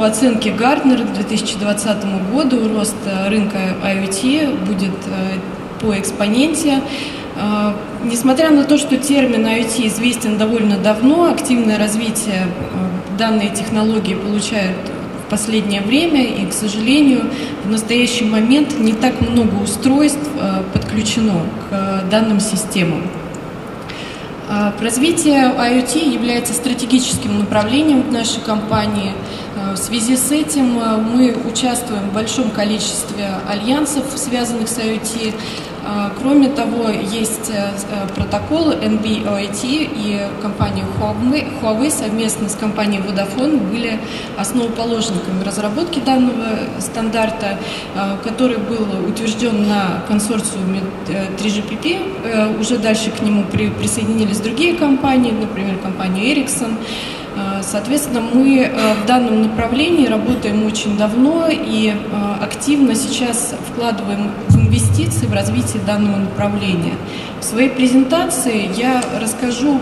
по оценке Гарднера к 2020 году рост рынка IoT будет по экспоненте. Несмотря на то, что термин IoT известен довольно давно, активное развитие данной технологии получают в последнее время, и, к сожалению, в настоящий момент не так много устройств подключено к данным системам. Развитие IoT является стратегическим направлением нашей компании. В связи с этим а, мы участвуем в большом количестве альянсов, связанных с IoT. Кроме того, есть протокол NB-IoT и компания Huawei совместно с компанией Vodafone были основоположниками разработки данного стандарта, который был утвержден на консорциуме 3GPP. Уже дальше к нему присоединились другие компании, например, компания Ericsson. Э, соответственно, мы э, в данном направлении работаем очень давно и э, активно сейчас вкладываем инвестиции в развитие данного направления. В своей презентации я расскажу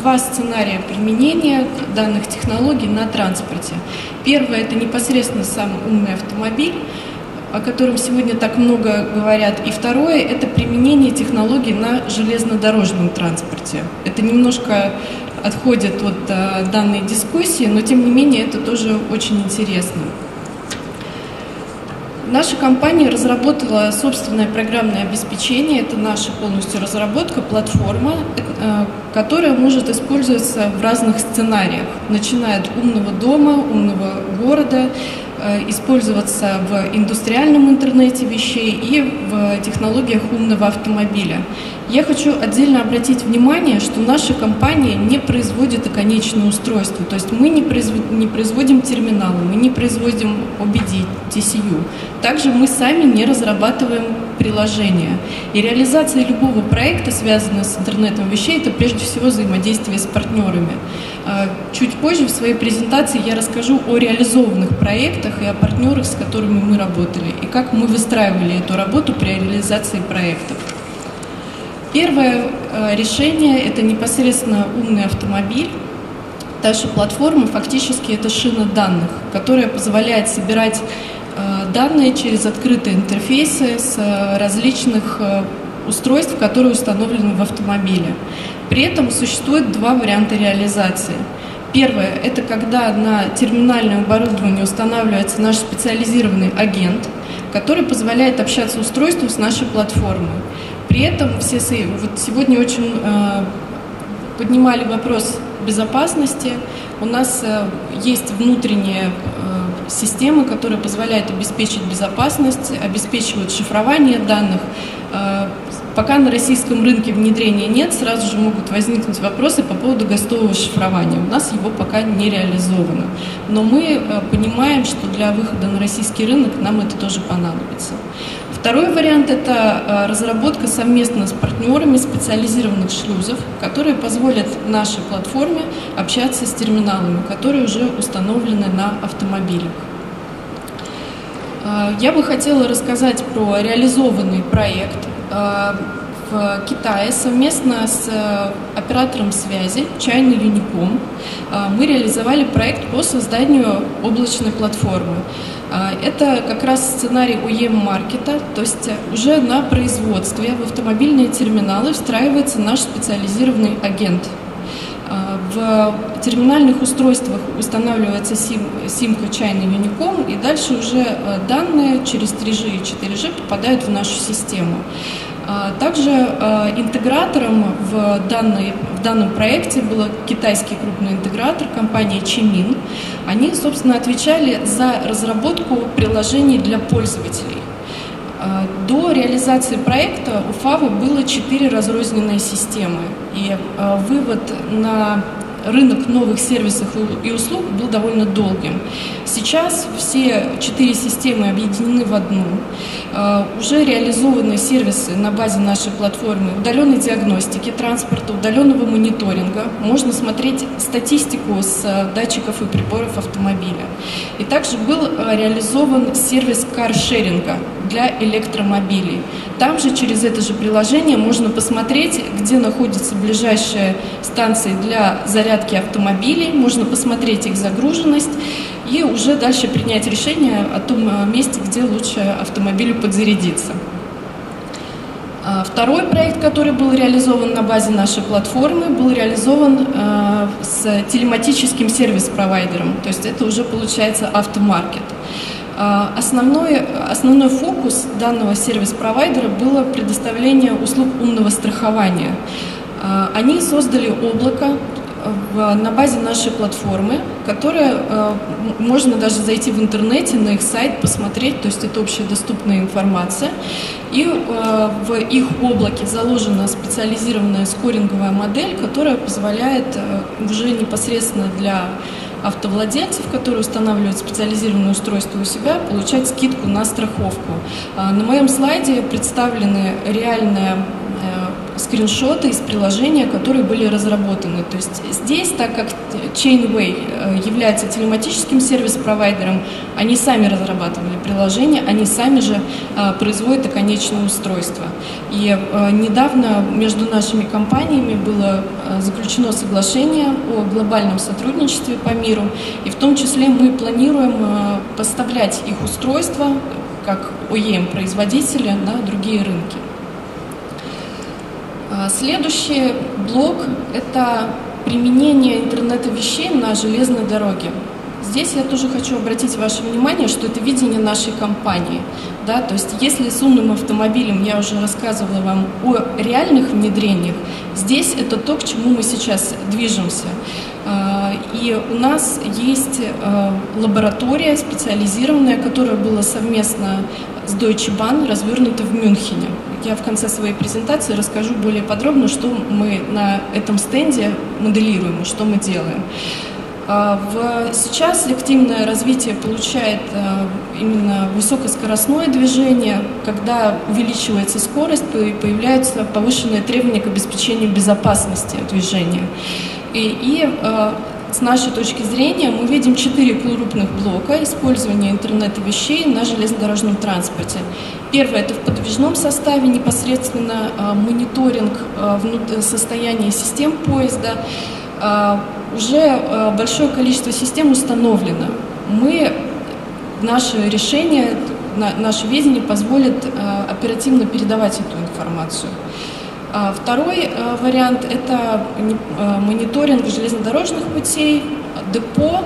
два сценария применения данных технологий на транспорте. Первое – это непосредственно сам умный автомобиль, о котором сегодня так много говорят. И второе – это применение технологий на железнодорожном транспорте. Это немножко отходит от э, данной дискуссии, но тем не менее это тоже очень интересно. Наша компания разработала собственное программное обеспечение. Это наша полностью разработка, платформа, э, которая может использоваться в разных сценариях, начиная от умного дома, умного города, Э, использоваться в индустриальном интернете вещей и в технологиях умного автомобиля. Я хочу отдельно обратить внимание, что наша компания не производит оконечное устройство, то есть мы не, производим, не производим терминалы, мы не производим OBD, TCU. Также мы сами не разрабатываем приложения. И реализация любого проекта, связанного с интернетом вещей, это прежде всего взаимодействие с партнерами. А, чуть позже в своей презентации я расскажу о реализованных проектах и о партнерах, с которыми мы работали, и как мы выстраивали эту работу при реализации проектов. Первое а, решение – это непосредственно умный автомобиль. Наша платформа фактически это шина данных, которая позволяет собирать а, данные через открытые интерфейсы с различных устройств, которые установлены в автомобиле. При этом существует два варианта реализации. Первое – это когда на терминальное оборудование устанавливается наш специализированный агент, который позволяет общаться устройству с нашей платформой. При этом все вот сегодня очень э, поднимали вопрос безопасности. У нас э, есть внутренние э, системы, которые позволяют обеспечить безопасность, обеспечивают шифрование данных, э, Пока на российском рынке внедрения нет, сразу же могут возникнуть вопросы по поводу гостового шифрования. У нас его пока не реализовано. Но мы э, понимаем, что для выхода на российский рынок нам это тоже понадобится. Второй вариант – это э, разработка совместно с партнерами специализированных шлюзов, которые позволят нашей платформе общаться с терминалами, которые уже установлены на автомобилях. Э, я бы хотела рассказать про реализованный проект Э, в Китае совместно с э, оператором связи China Unicom э, мы реализовали проект по созданию облачной платформы. Это как раз сценарий UEM-маркета, то есть уже на производстве в автомобильные терминалы встраивается наш специализированный агент. В терминальных устройствах устанавливается сим, симка China Unicom, и дальше уже данные через 3G и 4G попадают в нашу систему. А, также а, интегратором в, данной, в данном проекте был китайский крупный интегратор, компания Чимин. Они, собственно, отвечали за разработку приложений для пользователей. А, до реализации проекта у ФАВы было четыре разрозненные системы, и вывод на рынок новых сервисов и услуг был довольно долгим. Сейчас все четыре системы объединены в одну. А, уже реализованы сервисы на базе нашей платформы удаленной диагностики транспорта, удаленного мониторинга. Можно смотреть статистику с а, датчиков и приборов автомобиля. И также был а, реализован сервис каршеринга для электромобилей. Там же через это же приложение можно посмотреть, где находятся ближайшие станции для зарядки автомобилей, можно посмотреть их загруженность, и уже дальше принять решение о том месте, где лучше автомобилю подзарядиться. А, второй проект, который был реализован на базе нашей платформы, был реализован э, с телематическим сервис-провайдером, то есть это уже получается автомаркет. Э, основной, основной фокус данного сервис-провайдера было предоставление услуг умного страхования. Э, они создали облако, на базе нашей платформы, которая э, можно даже зайти в интернете на их сайт, посмотреть, то есть это общедоступная информация. И э, в их облаке заложена специализированная скоринговая модель, которая позволяет э, уже непосредственно для автовладельцев, которые устанавливают специализированное устройство у себя, получать скидку на страховку. На моем слайде представлены реальные скриншоты из приложения, которые были разработаны. То есть здесь, так как Chainway э, является телематическим сервис-провайдером, они сами разрабатывали приложение, они сами же э, производят оконечное устройство. И э, недавно между нашими компаниями было заключено соглашение о глобальном сотрудничестве по миру, и в том числе мы планируем поставлять их устройства как OEM-производители на другие рынки. А, следующий блок – это применение интернета вещей на железной дороге. Здесь я тоже хочу обратить ваше внимание, что это видение нашей компании. Да? То есть если с умным автомобилем я уже рассказывала вам о реальных внедрениях, здесь это то, к чему мы сейчас движемся. А, и у нас есть а, лаборатория специализированная, которая была совместно с Deutsche Bahn развернута в Мюнхене. Я в конце своей презентации расскажу более подробно, что мы на этом стенде моделируем что мы делаем. А, в, сейчас активное развитие получает а, именно высокоскоростное движение, когда увеличивается скорость, появляются повышенные требования к обеспечению безопасности движения. И, и а, с нашей точки зрения мы видим четыре крупных блока использования интернета вещей на железнодорожном транспорте. Первое – это в подвижном составе непосредственно а, мониторинг состояния систем поезда. Уже большое количество систем установлено. Мы, наше решение, наше видение позволит оперативно передавать эту информацию. А второй э, вариант – это э, мониторинг железнодорожных путей, депо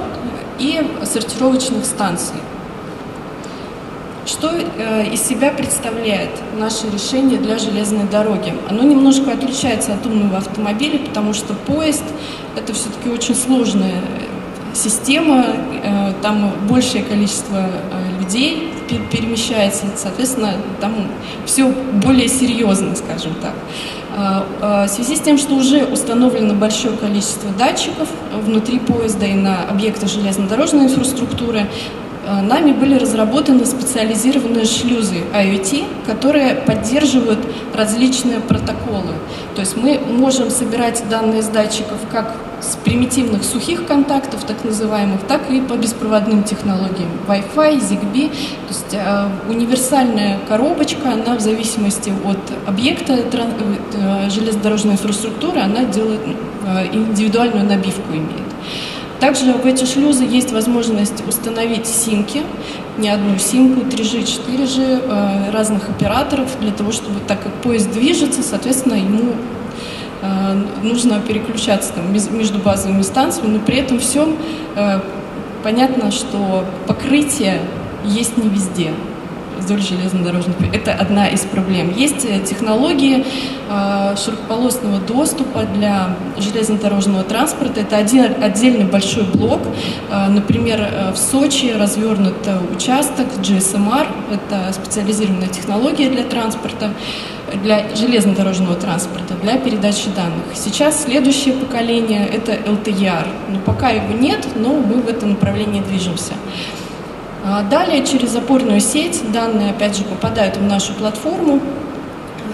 и сортировочных станций. Что э, из себя представляет наше решение для железной дороги? Оно немножко отличается от умного автомобиля, потому что поезд – это все-таки очень сложная система, там большее количество людей перемещается, соответственно, там все более серьезно, скажем так. А, а, в связи с тем, что уже установлено большое количество датчиков внутри поезда и на объектах железнодорожной инфраструктуры, нами были разработаны специализированные шлюзы IoT, которые поддерживают различные протоколы. То есть мы можем собирать данные с датчиков как с примитивных сухих контактов, так называемых, так и по беспроводным технологиям. Wi-Fi, ZigBee, то есть э, универсальная коробочка, она в зависимости от объекта э, железнодорожной инфраструктуры, она делает э, индивидуальную набивку имеет. Также в эти шлюзы есть возможность установить симки, не одну симку, 3G, 4G э, разных операторов, для того, чтобы, так как поезд движется, соответственно, ему э, нужно переключаться там, между базовыми станциями, но при этом всем э, понятно, что покрытие есть не везде вдоль железнодорожных. Это одна из проблем. Есть э, технологии э, широкополосного доступа для железнодорожного транспорта. Это один отдельный большой блок. Э, например, в Сочи развернут участок GSMR. Это специализированная технология для транспорта для железнодорожного транспорта, для передачи данных. Сейчас следующее поколение – это LTER. Но пока его нет, но мы в этом направлении движемся. А далее через опорную сеть данные опять же попадают в нашу платформу,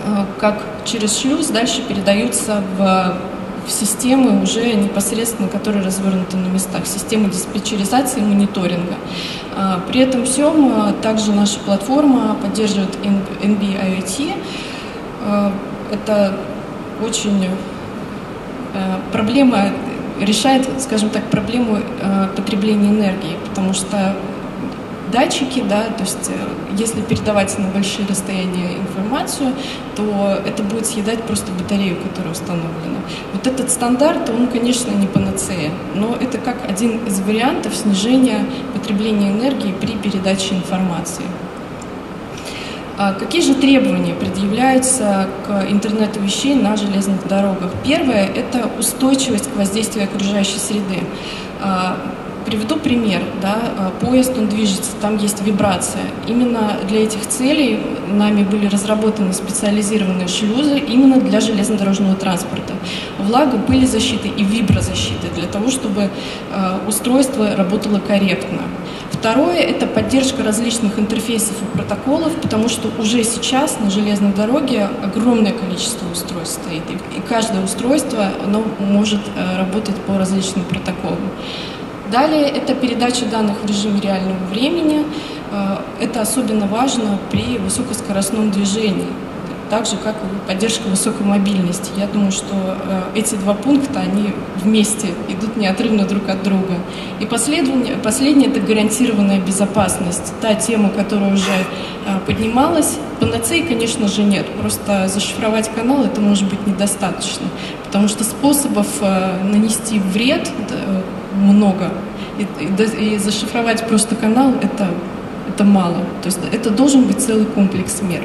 а, как через шлюз дальше передаются в, в системы уже непосредственно, которые развернуты на местах, системы диспетчеризации и мониторинга. А, при этом всем также наша платформа поддерживает NB-IoT. Это очень проблема решает, скажем так, проблему потребления энергии, потому что датчики, да, то есть если передавать на большие расстояния информацию, то это будет съедать просто батарею, которая установлена. Вот этот стандарт, он, конечно, не панацея, но это как один из вариантов снижения потребления энергии при передаче информации. А какие же требования предъявляются к интернету вещей на железных дорогах? Первое – это устойчивость к воздействию окружающей среды. Приведу пример. Да, а, поезд, он движется, там есть вибрация. Именно для этих целей нами были разработаны специализированные шлюзы именно для железнодорожного транспорта. Влага, пылезащиты и виброзащиты для того, чтобы э, устройство работало корректно. Второе – это поддержка различных интерфейсов и протоколов, потому что уже сейчас на железной дороге огромное количество устройств стоит, и каждое устройство оно может э, работать по различным протоколам. Далее это передача данных в режиме реального времени. Э, это особенно важно при высокоскоростном движении, так же, как и поддержка высокой мобильности. Я думаю, что э, эти два пункта, они вместе идут неотрывно друг от друга. И последнее, последнее – это гарантированная безопасность. Та тема, которая уже э, поднималась, панацеи, конечно же, нет. Просто зашифровать канал это может быть недостаточно, потому что способов нанести вред много. И, и, и зашифровать просто канал это, это мало. То есть это должен быть целый комплекс мер.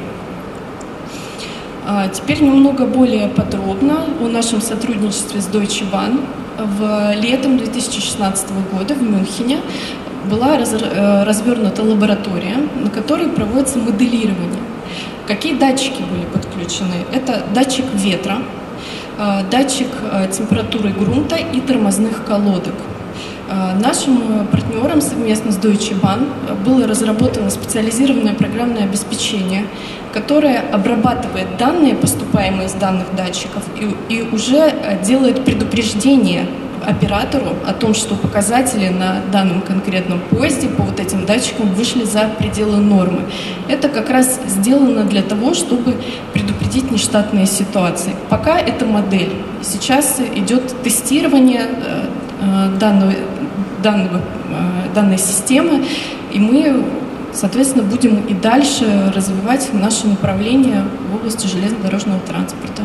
А теперь немного более подробно о нашем сотрудничестве с Deutsche Bahn. В летом 2016 года в Мюнхене была э, развернута лаборатория, на которой проводится моделирование. Какие датчики были подключены? Это датчик ветра, э, датчик э, температуры грунта и тормозных колодок – а, нашим партнером совместно с Deutsche Bahn было разработано специализированное программное обеспечение, которое обрабатывает данные, поступаемые из данных датчиков, и, и уже э, делает предупреждение оператору о том, что показатели на данном конкретном поезде по вот этим датчикам вышли за пределы нормы. Это как раз сделано для того, чтобы предупредить нештатные ситуации. Пока это модель. Сейчас идет тестирование э, э, данного, данного, э, данной системы, и мы, соответственно, будем и дальше развивать наше направление в области железнодорожного транспорта.